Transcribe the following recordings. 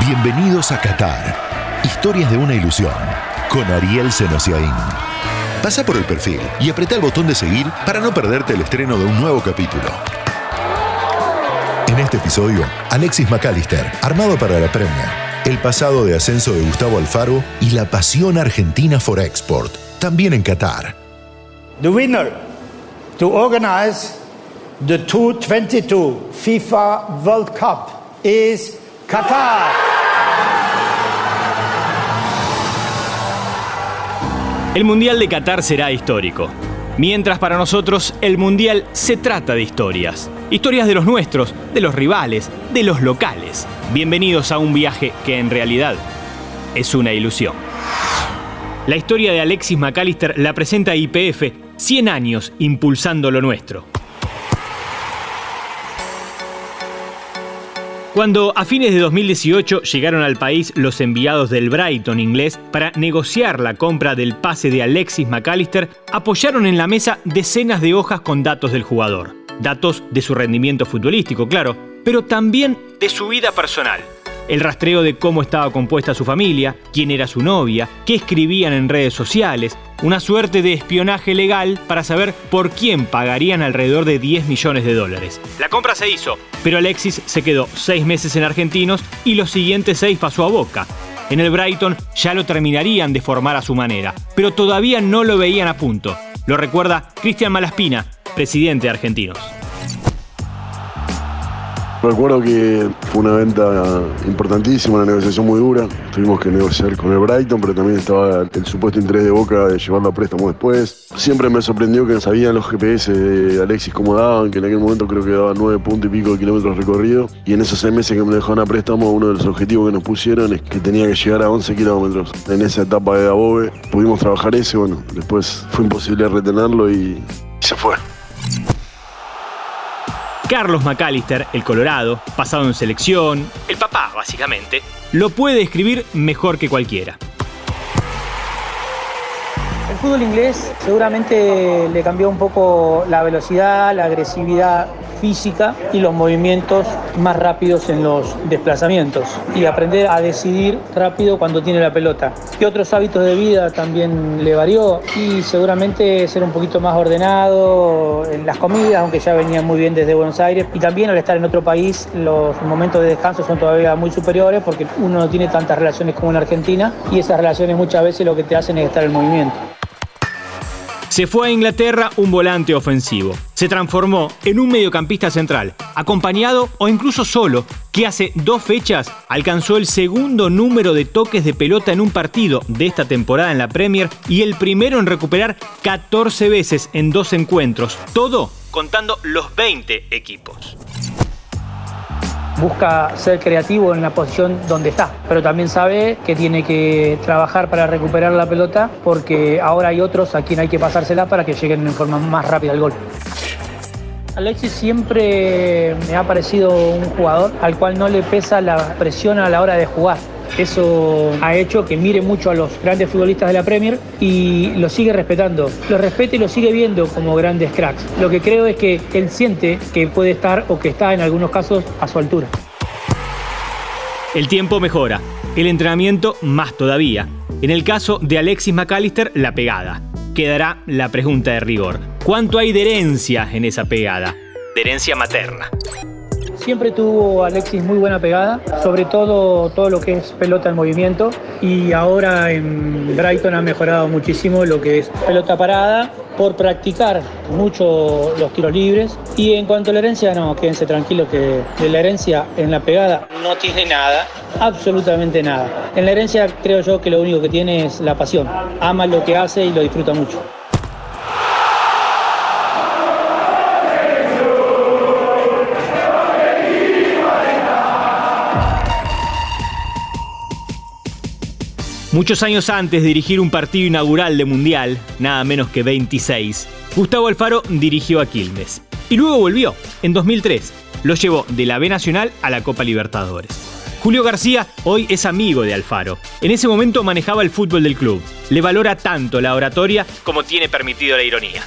Bienvenidos a Qatar. Historias de una ilusión. Con Ariel Senosiaín. Pasa por el perfil y apreta el botón de seguir para no perderte el estreno de un nuevo capítulo. En este episodio, Alexis McAllister, armado para la Premier, el pasado de ascenso de Gustavo Alfaro y la pasión argentina for export, también en Qatar. The winner to organize the 2022 FIFA World Cup is Qatar. El Mundial de Qatar será histórico. Mientras para nosotros el Mundial se trata de historias. Historias de los nuestros, de los rivales, de los locales. Bienvenidos a un viaje que en realidad es una ilusión. La historia de Alexis McAllister la presenta IPF 100 años impulsando lo nuestro. Cuando a fines de 2018 llegaron al país los enviados del Brighton inglés para negociar la compra del pase de Alexis McAllister, apoyaron en la mesa decenas de hojas con datos del jugador. Datos de su rendimiento futbolístico, claro, pero también de su vida personal. El rastreo de cómo estaba compuesta su familia, quién era su novia, qué escribían en redes sociales, una suerte de espionaje legal para saber por quién pagarían alrededor de 10 millones de dólares. La compra se hizo, pero Alexis se quedó seis meses en Argentinos y los siguientes seis pasó a Boca. En el Brighton ya lo terminarían de formar a su manera, pero todavía no lo veían a punto. Lo recuerda Cristian Malaspina, presidente de Argentinos. Recuerdo que fue una venta importantísima, una negociación muy dura. Tuvimos que negociar con el Brighton, pero también estaba el supuesto interés de Boca de llevarlo a préstamo después. Siempre me sorprendió que sabían los GPS de Alexis cómo daban, que en aquel momento creo que daba nueve puntos y pico de kilómetros recorridos. Y en esos seis meses que me dejaron a préstamo, uno de los objetivos que nos pusieron es que tenía que llegar a 11 kilómetros. En esa etapa de Abobe pudimos trabajar ese, bueno, después fue imposible retenerlo y se fue. Carlos McAllister, el Colorado, pasado en selección, el papá básicamente, lo puede escribir mejor que cualquiera. El fútbol inglés seguramente le cambió un poco la velocidad, la agresividad física y los movimientos más rápidos en los desplazamientos y aprender a decidir rápido cuando tiene la pelota. ¿Qué otros hábitos de vida también le varió? Y seguramente ser un poquito más ordenado en las comidas, aunque ya venía muy bien desde Buenos Aires. Y también al estar en otro país, los momentos de descanso son todavía muy superiores porque uno no tiene tantas relaciones como en Argentina y esas relaciones muchas veces lo que te hacen es estar en movimiento. Se fue a Inglaterra un volante ofensivo. Se transformó en un mediocampista central, acompañado o incluso solo, que hace dos fechas alcanzó el segundo número de toques de pelota en un partido de esta temporada en la Premier y el primero en recuperar 14 veces en dos encuentros, todo contando los 20 equipos busca ser creativo en la posición donde está, pero también sabe que tiene que trabajar para recuperar la pelota porque ahora hay otros a quien hay que pasársela para que lleguen en forma más rápida al gol. Alexis siempre me ha parecido un jugador al cual no le pesa la presión a la hora de jugar. Eso ha hecho que mire mucho a los grandes futbolistas de la Premier y lo sigue respetando. Lo respeta y lo sigue viendo como grandes cracks. Lo que creo es que él siente que puede estar o que está en algunos casos a su altura. El tiempo mejora, el entrenamiento más todavía. En el caso de Alexis McAllister, la pegada. Quedará la pregunta de rigor. ¿Cuánto hay de herencia en esa pegada? De herencia materna. Siempre tuvo Alexis muy buena pegada, sobre todo todo lo que es pelota en movimiento y ahora en Brighton ha mejorado muchísimo lo que es pelota parada por practicar mucho los tiros libres y en cuanto a la herencia no, quédense tranquilos que de la herencia en la pegada no tiene nada, absolutamente nada. En la herencia creo yo que lo único que tiene es la pasión, ama lo que hace y lo disfruta mucho. Muchos años antes de dirigir un partido inaugural de Mundial, nada menos que 26, Gustavo Alfaro dirigió a Quilmes. Y luego volvió, en 2003. Lo llevó de la B Nacional a la Copa Libertadores. Julio García hoy es amigo de Alfaro. En ese momento manejaba el fútbol del club. Le valora tanto la oratoria como tiene permitido la ironía.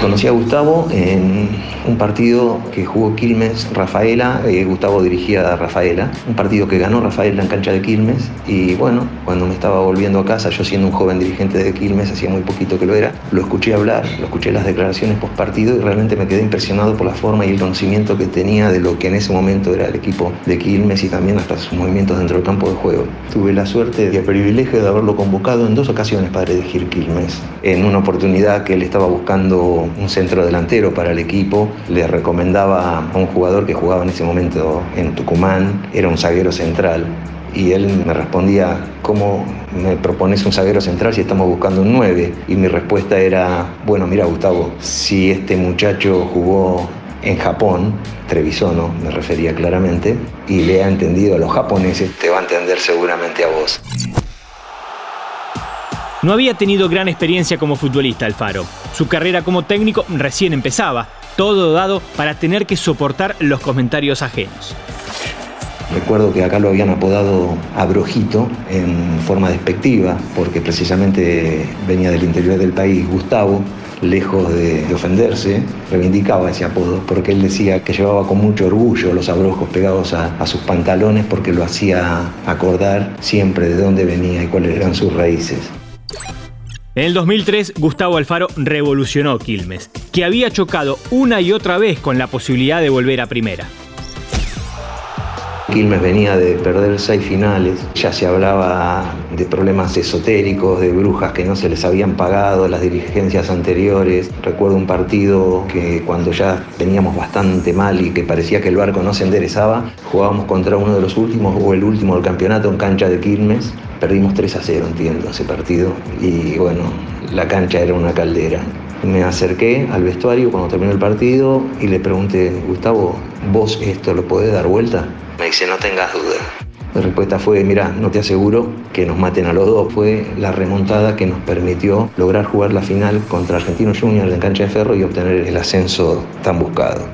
Conocí a Gustavo en un partido que jugó Quilmes, Rafaela, eh, Gustavo dirigía a Rafaela, un partido que ganó Rafaela en cancha de Quilmes y bueno, cuando me estaba volviendo a casa, yo siendo un joven dirigente de Quilmes, hacía muy poquito que lo era, lo escuché hablar, lo escuché las declaraciones post partido y realmente me quedé impresionado por la forma y el conocimiento que tenía de lo que en ese momento era el equipo de Quilmes y también hasta sus movimientos dentro del campo de juego. Tuve la suerte y el privilegio de haberlo convocado en dos ocasiones para dirigir Quilmes. En una oportunidad que él estaba buscando un centro delantero para el equipo, le recomendaba a un jugador que jugaba en ese momento en Tucumán, era un zaguero central. Y él me respondía, ¿cómo me propones un zaguero central si estamos buscando un 9? Y mi respuesta era, bueno, mira Gustavo, si este muchacho jugó en Japón, Trevisono me refería claramente, y le ha entendido a los japoneses, te va a entender seguramente a vos. No había tenido gran experiencia como futbolista Alfaro. Su carrera como técnico recién empezaba, todo dado para tener que soportar los comentarios ajenos. Recuerdo que acá lo habían apodado Abrojito en forma despectiva, porque precisamente venía del interior del país Gustavo, lejos de, ofenderse, reivindicaba ese apodo, porque él decía que llevaba con mucho orgullo los abrojos pegados a, a sus pantalones porque lo hacía acordar siempre de dónde venía y cuáles eran sus raíces. En el 2003, Gustavo Alfaro revolucionó Quilmes, que había chocado una y otra vez con la posibilidad de volver a primera. Quilmes venía de perder seis finales, ya se hablaba de problemas esotéricos, de brujas que no se les habían pagado las dirigencias anteriores. Recuerdo un partido que cuando ya veníamos bastante mal y que parecía que el barco no se enderezaba, jugábamos contra uno de los últimos o el último del campeonato en cancha de Quilmes. Perdimos 3 a 0, entiendo, ese partido. Y bueno, la cancha era una caldera. Me acerqué al vestuario cuando terminó el partido y le pregunté, Gustavo, ¿vos esto lo podés dar vuelta? Me dice, no tengas duda. La respuesta fue, mira, no te aseguro que nos maten a los dos. Fue la remontada que nos permitió lograr jugar la final contra Argentinos Juniors en cancha de ferro y obtener el ascenso tan buscado.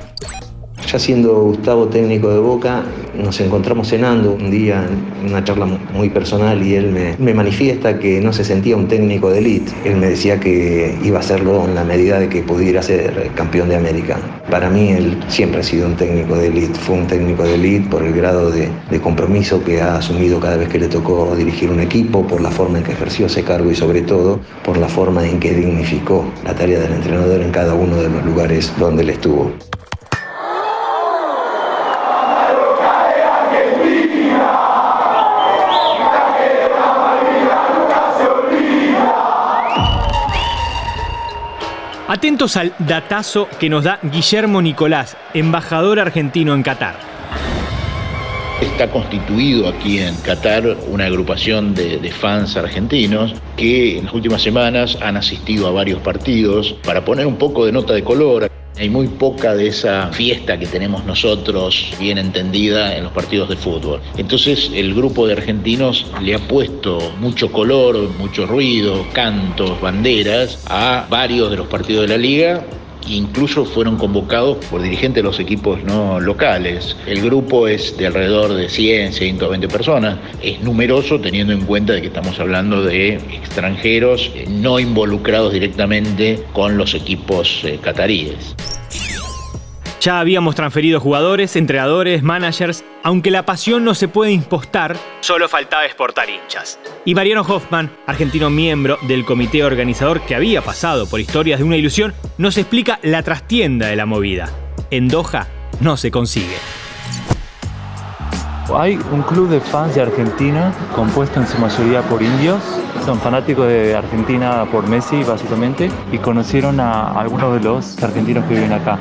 Ya siendo Gustavo técnico de Boca, nos encontramos cenando un día en una charla muy personal y él me, manifiesta que no se sentía un técnico de élite. Él me decía que iba a hacerlo en la medida de que pudiera ser campeón de América. Para mí él siempre ha sido un técnico de élite. Fue un técnico de élite por el grado de, de compromiso que ha asumido cada vez que le tocó dirigir un equipo, por la forma en que ejerció ese cargo y sobre todo por la forma en que dignificó la tarea del entrenador en cada uno de los lugares donde él estuvo. Atentos al datazo que nos da Guillermo Nicolás, embajador argentino en Qatar. Está constituido aquí en Qatar una agrupación de, fans argentinos que en las últimas semanas han asistido a varios partidos para poner un poco de nota de color. Hay muy poca de esa fiesta que tenemos nosotros bien entendida en los partidos de fútbol. Entonces el grupo de argentinos le ha puesto mucho color, mucho ruido, cantos, banderas a varios de los partidos de la liga incluso fueron convocados por dirigentes de los equipos no locales. El grupo es de alrededor de 100, 120 personas. Es numeroso teniendo en cuenta de que estamos hablando de extranjeros no involucrados directamente con los equipos eh, cataríes. Ya habíamos transferido jugadores, entrenadores, managers, aunque la pasión no se puede impostar, solo faltaba exportar hinchas. Y Mariano Hoffman, argentino miembro del comité organizador que había pasado por historias de una ilusión, nos explica la trastienda de la movida. En Doha no se consigue. Hay un club de fans de Argentina compuesto en su mayoría por indios. Son fanáticos de Argentina por Messi, básicamente, y conocieron a algunos de los argentinos que viven acá.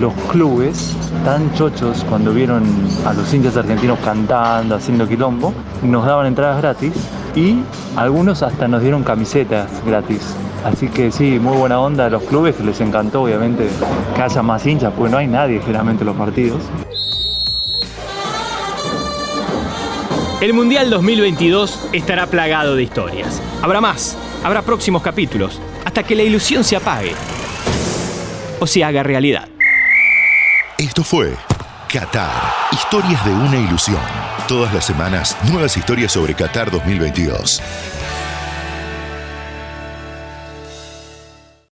Los clubes, tan chochos cuando vieron a los indios argentinos cantando, haciendo quilombo, nos daban entradas gratis y algunos hasta nos dieron camisetas gratis. Así que sí, muy buena onda a los clubes, les encantó obviamente que haya más hinchas, porque no hay nadie generalmente en los partidos. El Mundial 2022 estará plagado de historias. Habrá más, habrá próximos capítulos, hasta que la ilusión se apague o se haga realidad. Esto fue Qatar, historias de una ilusión. Todas las semanas, nuevas historias sobre Qatar 2022.